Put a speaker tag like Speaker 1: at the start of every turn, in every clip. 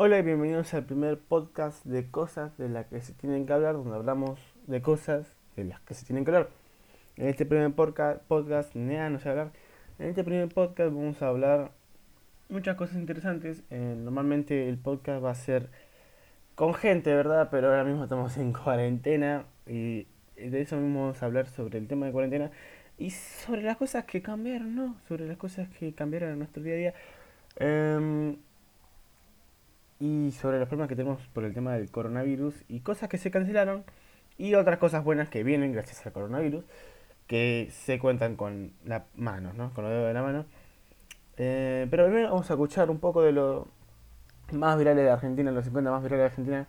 Speaker 1: Hola y bienvenidos al primer podcast de cosas de las que se tienen que hablar, donde hablamos de cosas de las que se tienen que hablar. En este primer podcast, podcast nada, no sé hablar. En este primer podcast vamos a hablar muchas cosas interesantes. Eh, normalmente el podcast va a ser con gente, ¿verdad? Pero ahora mismo estamos en cuarentena y de eso mismo vamos a hablar sobre el tema de cuarentena y sobre las cosas que cambiaron, ¿no? Sobre las cosas que cambiaron en nuestro día a día. Eh, y sobre los problemas que tenemos por el tema del coronavirus y cosas que se cancelaron y otras cosas buenas que vienen gracias al coronavirus que se cuentan con las manos, ¿no? Con los dedos de la mano. Eh, pero primero vamos a escuchar un poco de lo más virales de Argentina, los 50 más virales de Argentina,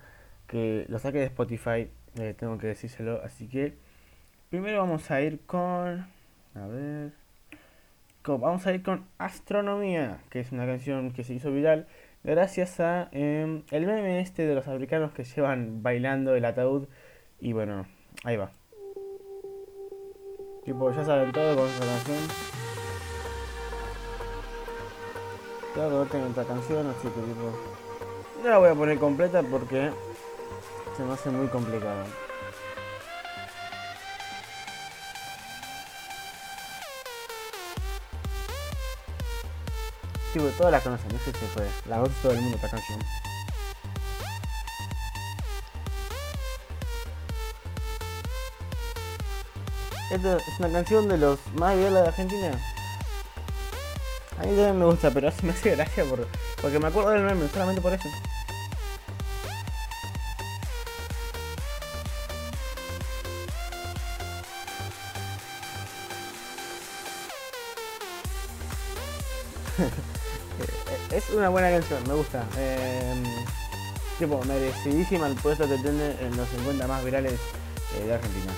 Speaker 1: que lo saqué de Spotify, eh, tengo que decírselo. Así que primero vamos a ir con... A ver... vamos a ir con Astronomía, que es una canción que se hizo viral gracias a em, el meme este de los africanos que llevan bailando el ataúd y bueno, ahí va. Tipo, ya saben todo con esta canción. Todo tengo otra canción, así que tipo... No la voy a poner completa porque se me hace muy complicado. Tipo, todas las conocen, no fue. La voz todo el mundo esta canción. Esta es una canción de los más virales de Argentina. A mí también me gusta, pero me hace gracia por, porque me acuerdo del meme, solamente por eso. Una buena canción, me gusta. Eh, tipo, merecidísima el puesto que tiene en los 50 más virales eh, de Argentina.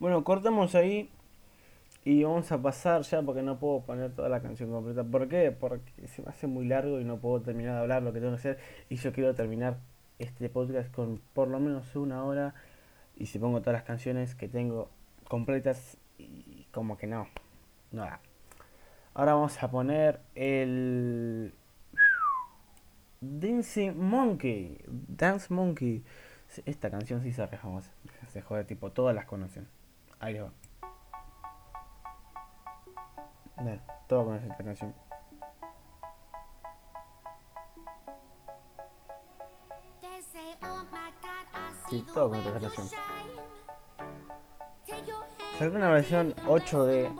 Speaker 1: Bueno, cortamos ahí y vamos a pasar ya porque no puedo poner toda la canción completa. ¿Por qué? Porque se me hace muy largo y no puedo terminar de hablar lo que tengo que hacer. Y yo quiero terminar este podcast con por lo menos una hora. Y si pongo todas las canciones que tengo completas, y como que no. Nada. Ahora vamos a poner el Dancing Monkey. Dance Monkey. Esta canción sí se famosa. Se jode, tipo, todas las conocen. Ahí va. Dale, todo con esta canción. Sí, todo con esta canción. Salió una versión 8D,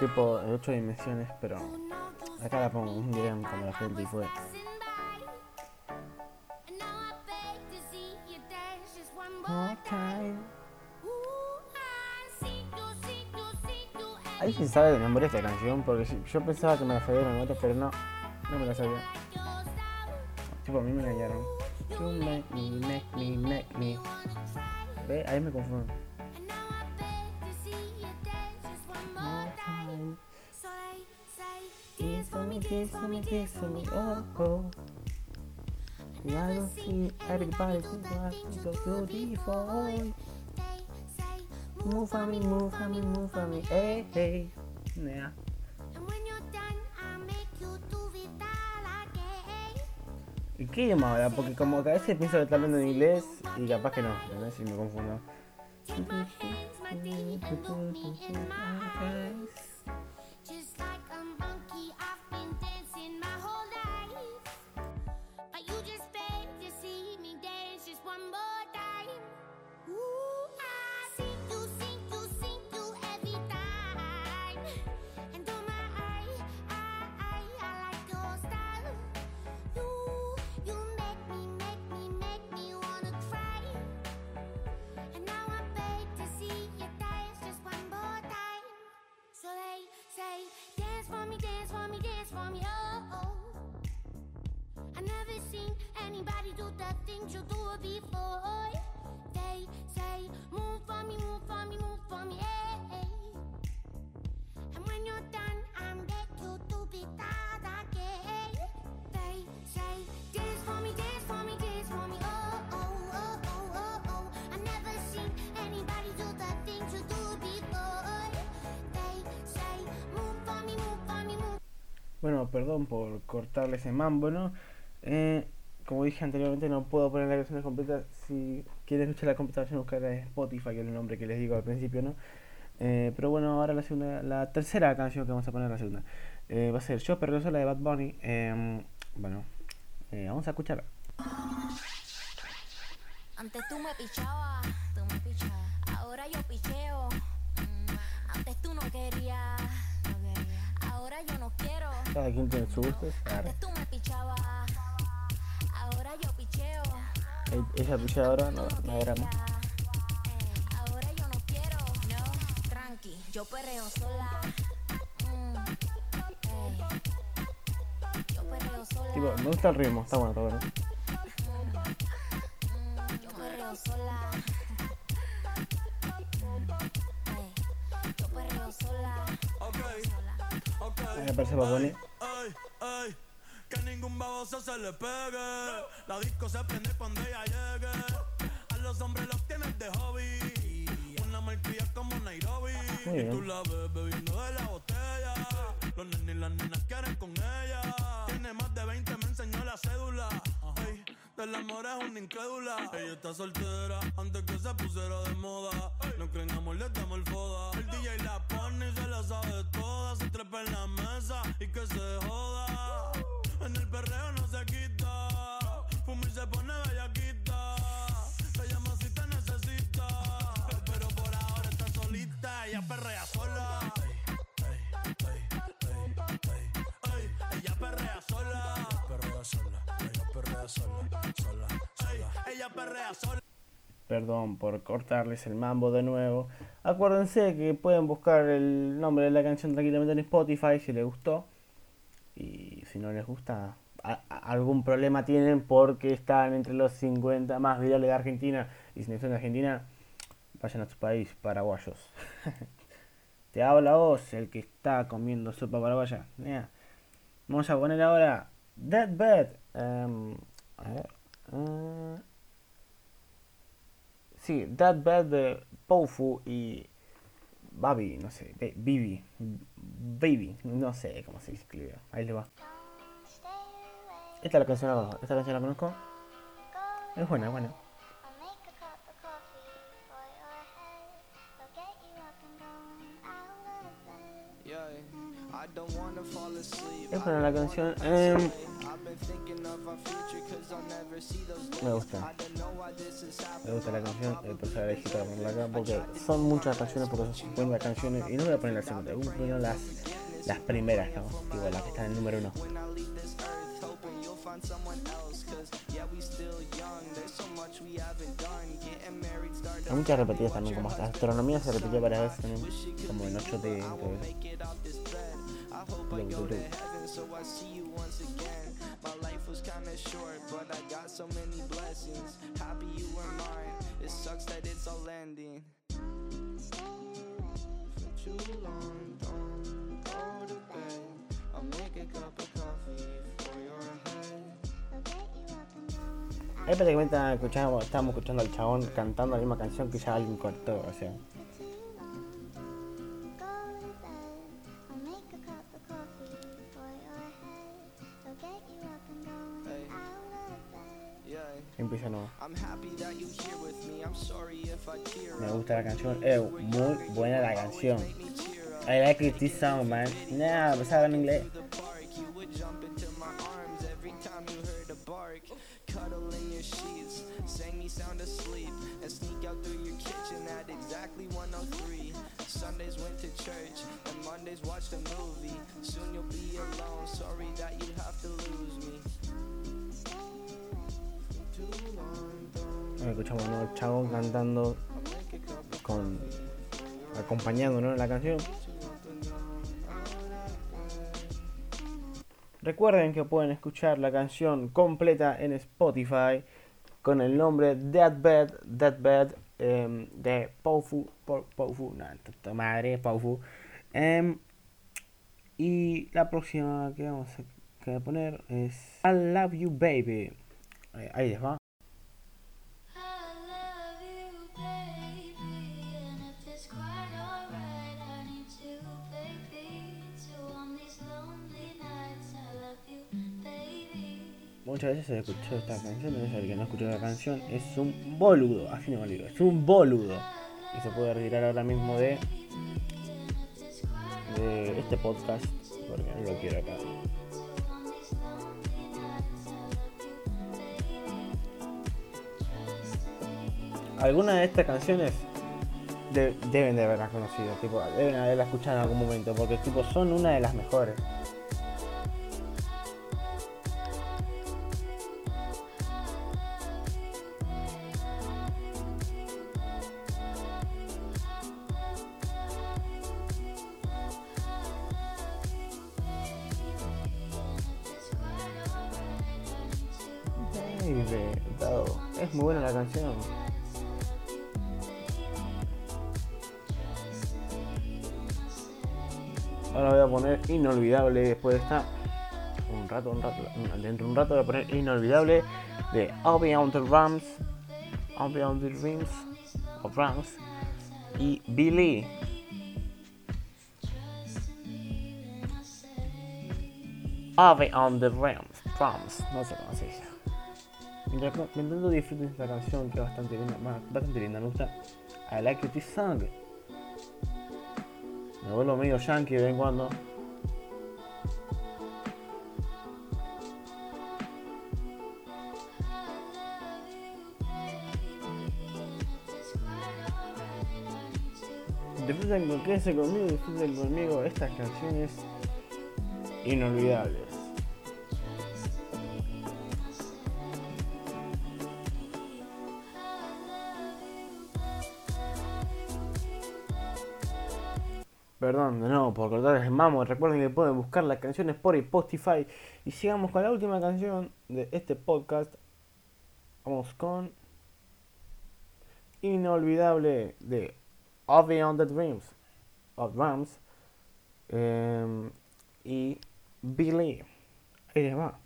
Speaker 1: tipo de 8 dimensiones, pero acá la pongo un video como la gente y fue. Ahí se sabe de memoria esta canción, porque yo pensaba que me la sabía de memoria, pero no, no me la sabía. Tipo, a mí me engañaron. You make me, make me, make me. ¿Ve? Ahí me confundo. Kiss me, kiss me, oh, oh. I don't see everybody so beautiful. Move for me, move for me, move for me, hey, hey. Yeah. ¿Y qué idioma ahora? Porque como que a veces pienso que está hablando en inglés y capaz que no, a ver si me confundo.
Speaker 2: Oh, oh. I never seen anybody do the things you do before. They say, move for me, move for me, move for me, hey.
Speaker 1: Bueno, perdón por cortarle ese mambo, ¿no? Eh, como dije anteriormente, no puedo poner la canción completa. Si quieren escuchar la completa buscar en Spotify, que es el nombre que les digo al principio, ¿no? Eh, pero bueno, ahora la segunda, la tercera canción que vamos a poner, la segunda, eh, va a ser Yo Perreo Sola de Bad Bunny. Eh, bueno, vamos a escucharla.
Speaker 3: Antes tú me pichabas, tú me pichabas. Ahora yo picheo. Mm, Antes tú no querías. Ahora yo picheo.
Speaker 1: Eh, Ella picha ahora, no, no era más.
Speaker 3: Eh, Ahora yo no quiero. No, tranqui, yo perreo sola. Mm, ey. Yo perreo sola.
Speaker 1: Tipo, me gusta el ritmo, está bueno, está bueno.
Speaker 3: Yo perreo sola. Ey. Yo perreo sola.
Speaker 4: Ok,
Speaker 3: sola.
Speaker 4: ok.
Speaker 1: Me parece Bad Bunny.
Speaker 4: Ay, ay, que ningún baboso se le pegue. La disco se prende cuando ella llegue. A los hombres los tienes de hobby. Una marquilla como Nairobi. Y tú la ves bebiendo de la botella. Los nenes y las nenas quieren con Del amor es una incrédula. Ella está soltera antes que se pusiera de moda. No creen amor, le damos el foda. El DJ la pone y se la sabe toda. Se trepa en la mesa y que se joda. En el perreo no se quita. Fuma y se pone bellaquita. Te llama si te necesita. Pero por ahora está solita. Ella perrea sola.
Speaker 1: Perdón por cortarles el mambo de nuevo. Acuérdense que pueden buscar el nombre de la canción tranquilamente en Spotify si les gustó. Y si no les gusta, a- a- algún problema tienen porque están entre los 50 más virales de Argentina. Y si no son de Argentina, vayan a su país, paraguayos. Te habla vos, el que está comiendo sopa paraguaya. Mira. Vamos a poner ahora Dead Bed. Em, a ver. ah, Sí, That Bad de Poufu y Babi, no sé, Bibi, Baby, no sé cómo se escribe. Ahí le va. Esta la canción la esta canción la conozco. Es buena, es buena.
Speaker 5: Asleep.
Speaker 1: Es buena la canción. em, me gusta. Me gusta la canción, eso la elegí para ponerla acá, porque son muchas canciones, porque son 50 canciones, y no voy a poner la segunda, voy a poner las, las primeras, ¿no? Digo, las que están en el número uno. Hay muchas repetidas también, como hasta astronomía se repitió varias veces también, como en 8 de...
Speaker 5: make it off kinda short, but I got so many blessings. Happy you were mine. It sucks that it's all ending. For too long, don't go to bed. I'll make a cup of coffee for your head.
Speaker 1: Ahí prácticamente escuchando, estábamos escuchando al chabón cantando la misma canción que ya alguien cortó, o sea. Empieza nuevo.
Speaker 5: Me.
Speaker 1: Gusta la canción, eh, muy buena la canción. I like it, this song, man. Nah, pensaba en inglés.
Speaker 5: the park, you would jump into my arms every time you heard a bark. Cuddle in your sheets, sang me sound asleep, and sneak out through your kitchen at exactly 103. Sundays went to church, and Mondays watched a movie. Soon you'll be alone, sorry that you have to lose me.
Speaker 1: Escuchamos ¿no? chabón cantando con. acompañándonos en la canción. Recuerden que pueden escuchar la canción completa en Spotify con el nombre Deathbed, Deathbed em, de Paufu, Pau- Paufu, no, tanta madre, Paufu. Em, y la próxima que vamos a poner es I Love You Baby. Eh, Ahí les va. Muchas veces se escuchó esta canción, es el que no escuchó la canción, es un boludo, así no me digo, es un boludo. Y se puede retirar ahora mismo de, de este podcast, porque no lo quiero acá. Algunas de estas canciones de- deben de haberlas conocido, tipo, deben haberlas escuchado en algún momento, porque tipo son una de las mejores. Inolvidable después de esta. Un rato, un rato. Dentro de un rato voy a poner inolvidable de I'll on the Rams. I'll the of Rams. Y Billy. I'll on the Rams. Rams. No sé cómo se dice. Mientras mientras disfruten esta canción que es bastante linda, ba- bastante linda, me gusta. I like this song. Me vuelvo medio yankee de vez en cuando. Disfruten con quédense conmigo, disfruten conmigo estas canciones inolvidables. Perdón, de nuevo por cortar el mamo. Recuerden que pueden buscar las canciones por Spotify. Y sigamos con la última canción de este podcast. Vamos con Inolvidable de Of Beyond the Dreams of Rams em, y Billy. Ahí les va.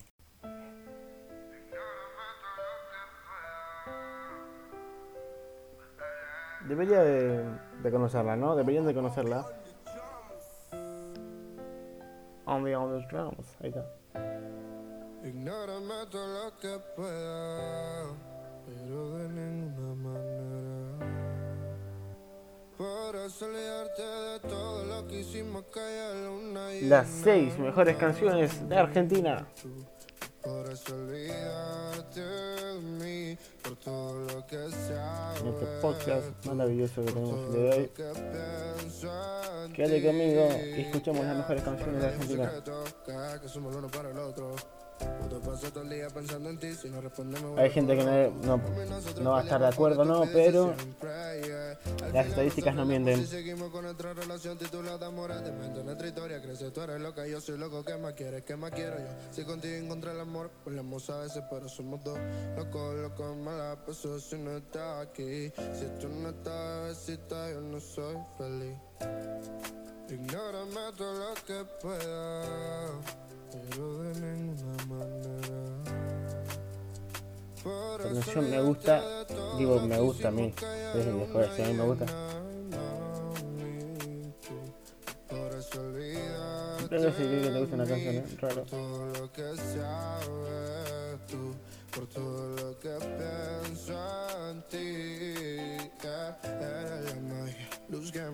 Speaker 1: Debería de, de conocerla, ¿no? Deberían de conocerla. On the on the drums. Ahí está.
Speaker 6: Ignórame todo lo que pueda, pero de ninguna
Speaker 1: Las seis mejores canciones de Argentina. En este podcast maravilloso que tenemos el de hoy. Quédate conmigo y escuchemos las mejores canciones de Argentina. Hay gente que no, no, no va a estar de acuerdo, ¿no? Pero las estadísticas no mienten.
Speaker 6: Si seguimos con nuestra relación titulada Amores de mente, nuestra historia crece. Tú eres loca, yo soy loco. ¿Qué más quieres? ¿Qué más quiero yo? Si contigo encontré el amor, peleamos a veces, pero somos dos. Locos, locos, mala paso si no estás aquí. Si tú no estás, besita, yo no soy feliz. Ignórame todo lo que pueda, pero de ninguna manera.
Speaker 1: La canción me gusta, digo me gusta a mí. Es el mejor, si a mí me gusta. Te gusta una canción, ¿eh? Raro.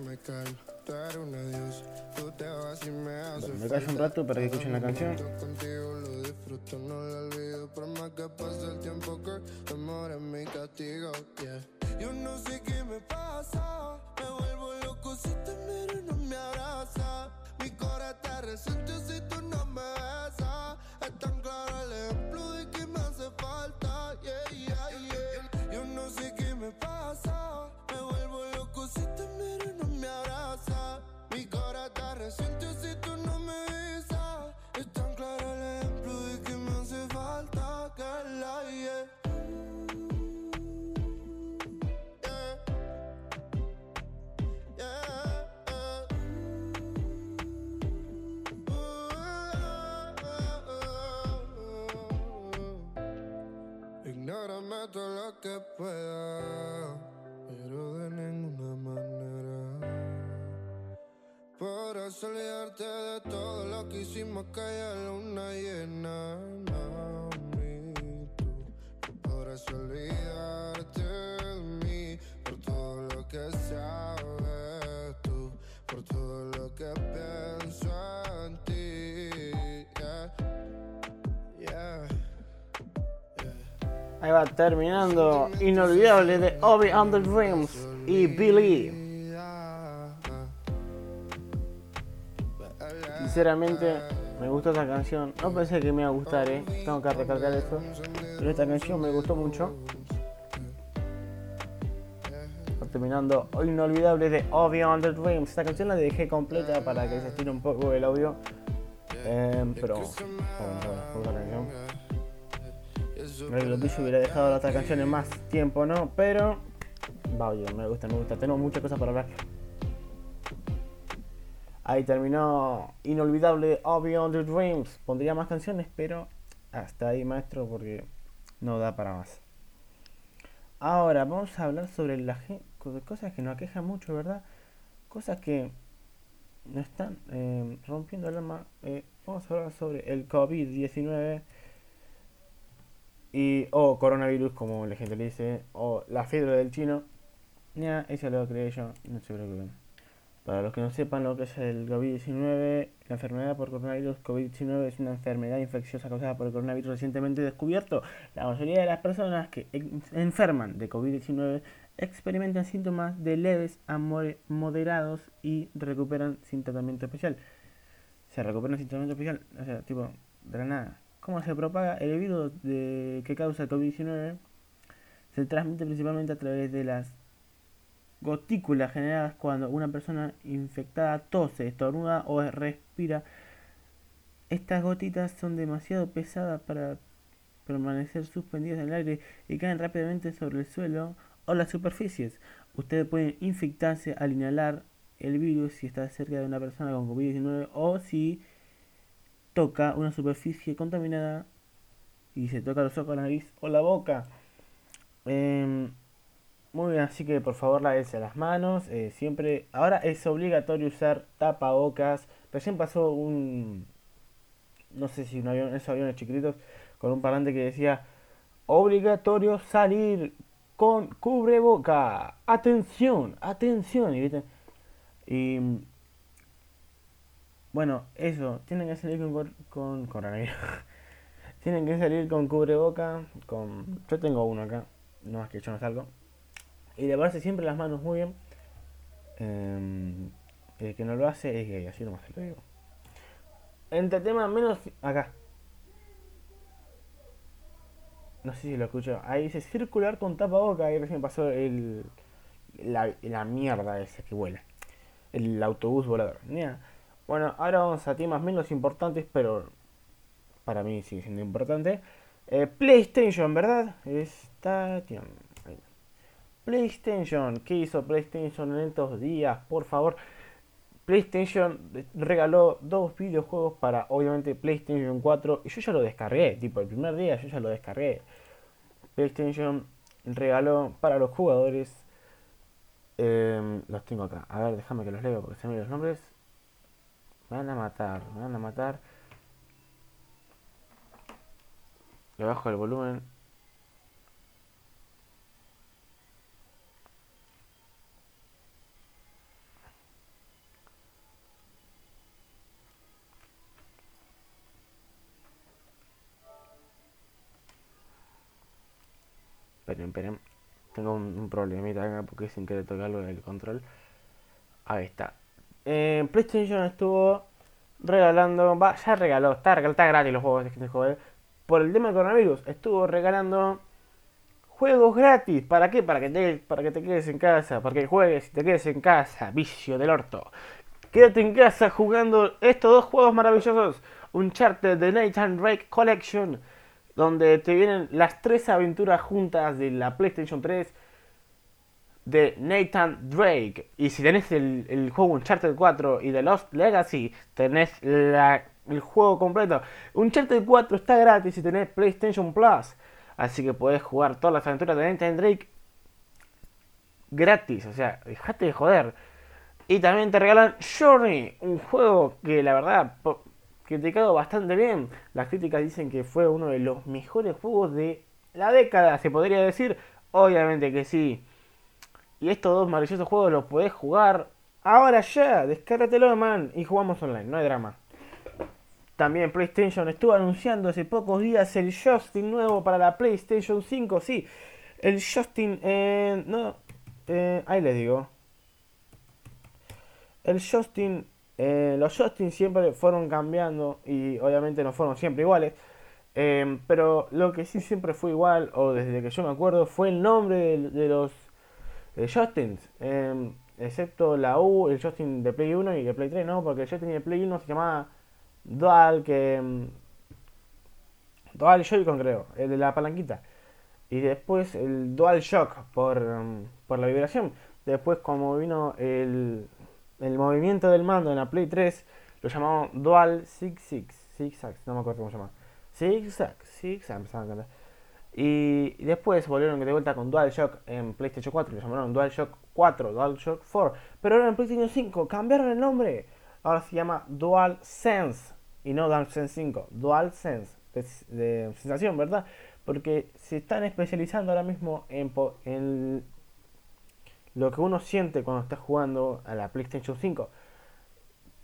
Speaker 6: me me
Speaker 1: callo un rato para que escuchen la canción.
Speaker 6: Disfruto, no lo olvido, por más que pase el tiempo que tu amor es mi castigo. Yeah. Yo no sé qué me pasa, me vuelvo loco si te miro y no me abraza. Mi corazón te resiente si tú no me besas. Es tan claro el ejemplo de que que pueda, pero de ninguna manera. Podrás olvidarte de todo lo que hicimos que
Speaker 1: Ahí va terminando. Inolvidable de Obi and the Dreams y Billy. Sinceramente, me gustó esta canción. No pensé que me iba a gustar, eh. Tengo que recalcar eso. Pero esta canción me gustó mucho. Terminando Inolvidable de Obi and the Dreams. Esta canción la dejé completa para que se estire un poco el audio. Em, pero. Lo tuyo hubiera dejado la otra canción en más tiempo, ¿no? Pero. Va, oye, me gusta, me gusta. Tengo muchas cosas para hablar. Ahí terminó Inolvidable All Beyond the Dreams. Pondría más canciones, pero hasta ahí, maestro, porque no da para más. Ahora vamos a hablar sobre las cosas que nos aquejan mucho, ¿verdad? Cosas que nos están eh, rompiendo el alma. Eh, vamos a hablar sobre el COVID-19 y o coronavirus, como la gente le dice, o la fiebre del chino. Ya, eso lo creé yo, no se preocupen. Para los que no sepan lo que es el COVID-19, la enfermedad por coronavirus COVID-19 es una enfermedad infecciosa causada por el coronavirus recientemente descubierto. La mayoría de las personas que en- enferman de COVID-19 experimentan síntomas de leves a moderados y recuperan sin tratamiento especial. Se recuperan sin tratamiento especial, o sea, tipo, de la nada. ¿Cómo se propaga el virus de, que causa el COVID-19? Se transmite principalmente a través de las gotículas generadas cuando una persona infectada tose, estornuda o respira. Estas gotitas son demasiado pesadas para permanecer suspendidas en el aire y caen rápidamente sobre el suelo o las superficies. Ustedes pueden infectarse al inhalar el virus si está cerca de una persona con COVID-19 o si toca una superficie contaminada y se toca los ojos, la nariz o la boca. Em, muy bien, así que por favor lávense las manos. eh, siempre. Ahora es obligatorio usar tapabocas. Recién pasó un. No sé si un avión, esos aviones chiquititos, con un parlante que decía: Obligatorio salir con cubreboca. Atención, atención. Y, y bueno, eso. Tienen que salir con, con coronavirus. tienen que salir con cubreboca. Con, yo tengo uno acá. No es que yo no salgo. Y lavarse siempre las manos muy bien. Eh, el que no lo hace es gay, así nomás te lo digo. Entre temas menos. Acá. No sé si lo escucho. Ahí dice circular con tapaboca. Ahí recién pasó el. La, la mierda esa que vuela. El autobús volador. Nia. Bueno, ahora vamos a temas menos importantes, pero para mí sigue siendo importante. Eh, PlayStation, ¿verdad? Está. PlayStation, ¿qué hizo PlayStation en estos días? Por favor, PlayStation regaló dos videojuegos para obviamente PlayStation 4 y yo ya lo descargué, tipo el primer día yo ya lo descargué. PlayStation regaló para los jugadores, eh, los tengo acá, a ver, déjame que los leo porque se me los nombres. Me van a matar, me van a matar. Le bajo el volumen. Esperen, esperen. Tengo un, un problemita acá porque sin querer tocarlo el control. Ahí está. Eh, PlayStation estuvo regalando. Va, ya regaló. Está, está gratis los juegos de este juego. Por el tema del coronavirus. Estuvo regalando juegos gratis. ¿Para qué? Para que te, para que te quedes en casa. Para que juegues y te quedes en casa. Vicio del orto. Quédate en casa jugando estos dos juegos maravillosos. Uncharted de Nathan Drake Collection. Donde te vienen las tres aventuras juntas de la PlayStation 3 de Nathan Drake. Y si tenés el, el juego Uncharted 4 y The Lost Legacy, tenés la- el juego completo. Uncharted 4 está gratis si tenés PlayStation Plus. Así que podés jugar todas las aventuras de Nathan Drake gratis. O sea, dejate de joder. Y también te regalan Journey, un juego que la verdad criticado bastante bien. Las críticas dicen que fue uno de los mejores juegos de la década, se podría decir. Obviamente que sí. Y estos dos maravillosos juegos los podés jugar ahora ya. Descárgatelo, man. Y jugamos online, no hay drama. También PlayStation estuvo anunciando hace pocos días el Justin nuevo para la PlayStation 5. Sí, el Justin. no, eh, ahí les digo. El Justin. eh, los Justin siempre fueron cambiando y obviamente no fueron siempre iguales. eh, pero lo que sí siempre fue igual, o desde que yo me acuerdo, fue el nombre de, los Justins. eh, excepto la U, el Justin de Play 1 y de Play 3, no, porque el Justin de Play 1 se llamaba Dual, que. mm, Dual Joy-Con, creo, el de la palanquita. Y después el Dual Shock por, mm, por la vibración. Después, como vino el, el movimiento del mando en la Play 3, lo llamamos Dual Six Six. Zigzag, no me acuerdo cómo se llama. Zigzag, Zigzag, empezaron a cantar. Y después volvieron de vuelta con DualShock en PlayStation 4, lo llamaron DualShock 4, DualShock 4. Pero ahora en PlayStation 5 cambiaron el nombre. Ahora se llama DualSense y no DualSense 5, DualSense de, de sensación, ¿verdad? Porque se están especializando ahora mismo en, en lo que uno siente cuando está jugando a la PlayStation 5.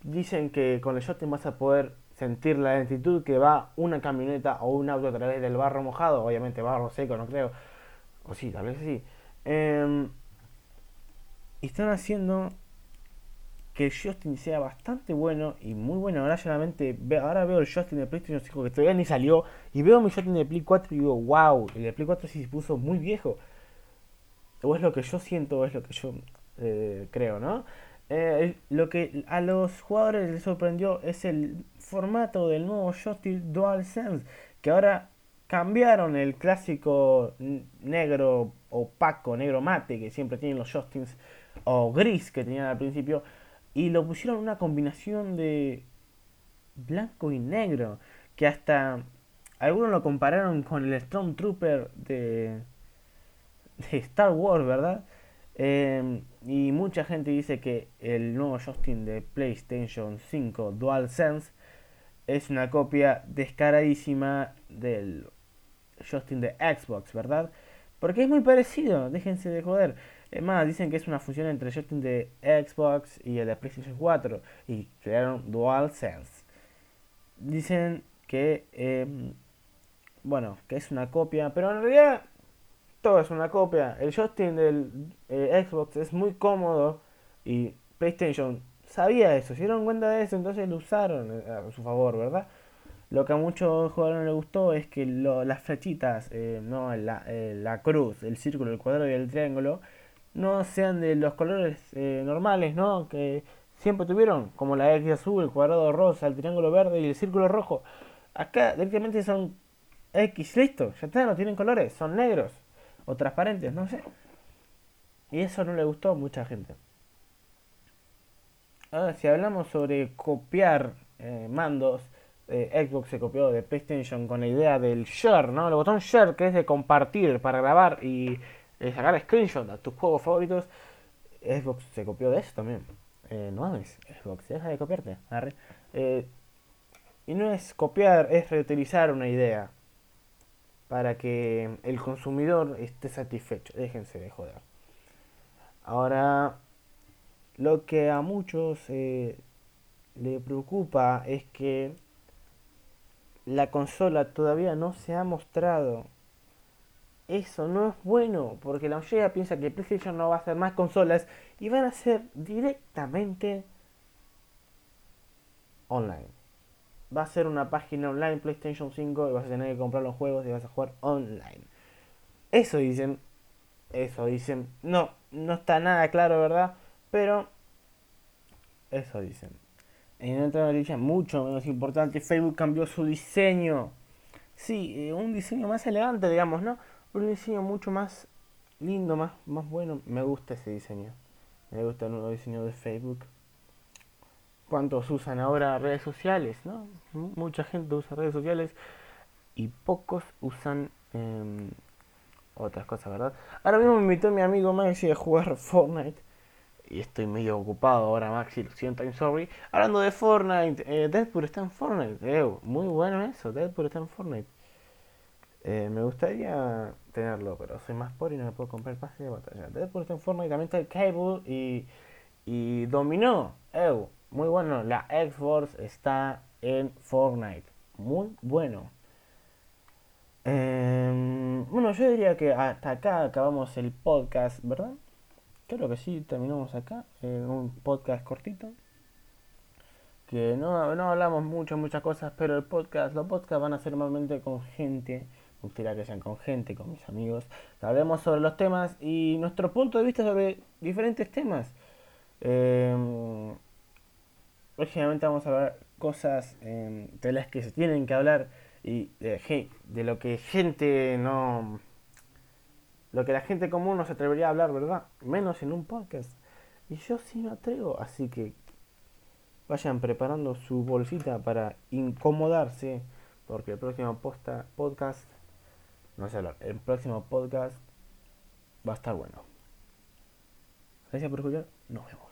Speaker 1: Dicen que con el Joystick vas a poder sentir la lentitud que va una camioneta o un auto a través del barro mojado, obviamente barro seco, no creo. O sí, tal vez sí. Y están haciendo que el Justin sea bastante bueno y muy bueno. Ahora solamente ve- ahora veo el Justin de PlayStation 5 que todavía ni salió y veo mi Justin de Play 4 y digo, wow, el de Play 4 sí se puso muy viejo. O es lo que yo siento, o es lo que yo eh, creo, ¿no? Eh, lo que a los jugadores les sorprendió es el formato del nuevo Joystick DualSense, que ahora cambiaron el clásico negro opaco, negro mate que siempre tienen los joysticks, o gris que tenían al principio, y lo pusieron una combinación de blanco y negro, que hasta algunos lo compararon con el Stormtrooper de, de Star Wars, ¿verdad? Eh, y mucha gente dice que el nuevo Justin de PlayStation 5 DualSense es una copia descaradísima del Justin de Xbox, ¿verdad? Porque es muy parecido, déjense de joder. Es más, dicen que es una fusión entre Justin de Xbox y el de PlayStation 4 y crearon DualSense. Dicen que, eh, bueno, que es una copia, pero en realidad todo es una copia. El joystick del eh, Xbox es muy cómodo y PlayStation sabía eso, se dieron cuenta de eso, entonces lo usaron eh, a su favor, ¿verdad? Lo que a muchos jugadores no les gustó es que lo- las flechitas, eh, no la, la cruz, el círculo, el cuadrado y el triángulo, no sean de los colores normales, ¿no? Que siempre tuvieron, como la X azul, el cuadrado rosa, el triángulo verde y el círculo rojo. Acá directamente son X, listo, ya está, no tienen colores, son negros o transparentes, no sé. Y eso no le gustó a mucha gente. Ahora, si hablamos sobre copiar eh, mandos, eh, Xbox se copió de PlayStation con la idea del share, ¿no? El botón share, que es de compartir para grabar y eh, sacar screenshot a tus juegos favoritos. Xbox se copió de eso también. No mames, Xbox, deja de copiarte. y no es copiar, es reutilizar una idea para que el consumidor esté satisfecho. Déjense de joder. Ahora, lo que a muchos eh, le preocupa es que la consola todavía no se ha mostrado. Eso no es bueno, porque la mayoría piensa que PlayStation no va a hacer más consolas y van a ser directamente online. Va a ser una página online PlayStation 5 y vas a tener que comprar los juegos y vas a jugar online. Eso dicen. Eso dicen. No, no está nada claro, ¿verdad? Pero eso dicen. En otra noticia mucho menos importante, Facebook cambió su diseño. Sí, eh, un diseño más elegante, digamos, ¿no? Un diseño mucho más lindo, más, más bueno. Me gusta ese diseño. Me gusta el nuevo diseño de Facebook. ¿Cuántos usan ahora redes sociales, no? Mucha gente usa redes sociales. y pocos usan em, otras cosas, ¿verdad? Ahora mismo me invitó mi amigo Maxi a jugar Fortnite. Y estoy medio ocupado ahora, Maxi, lo siento, I'm sorry. Hablando de Fortnite, eh, Deadpool está en Fortnite. eh, muy bueno eso, Deadpool está en Fortnite. Eh, me gustaría tenerlo, pero soy más pobre y no me puedo comprar pase de batalla. Deadpool está en Fortnite, también está el Cable y, y Dominó. Ew, muy bueno. La X-Force está en Fortnite. Muy bueno. Em, bueno, yo diría que hasta acá acabamos el podcast, ¿verdad? Creo que sí, terminamos acá en un podcast cortito. Que no, no hablamos mucho, muchas cosas, pero el podcast, los podcasts van a ser normalmente con gente. Me gustaría que sean con gente, con mis amigos. Hablemos sobre los temas y nuestro punto de vista sobre diferentes temas. Eh, próximamente vamos a hablar cosas eh, de las que se tienen que hablar y de lo que gente no lo que la gente común no se atrevería a hablar, ¿verdad? Menos en un podcast. Y yo sí me atrevo, así que vayan preparando su bolsita para incomodarse, porque el próximo posta, podcast, no sé hablar, el próximo podcast va a estar bueno. Gracias por escuchar, nos vemos.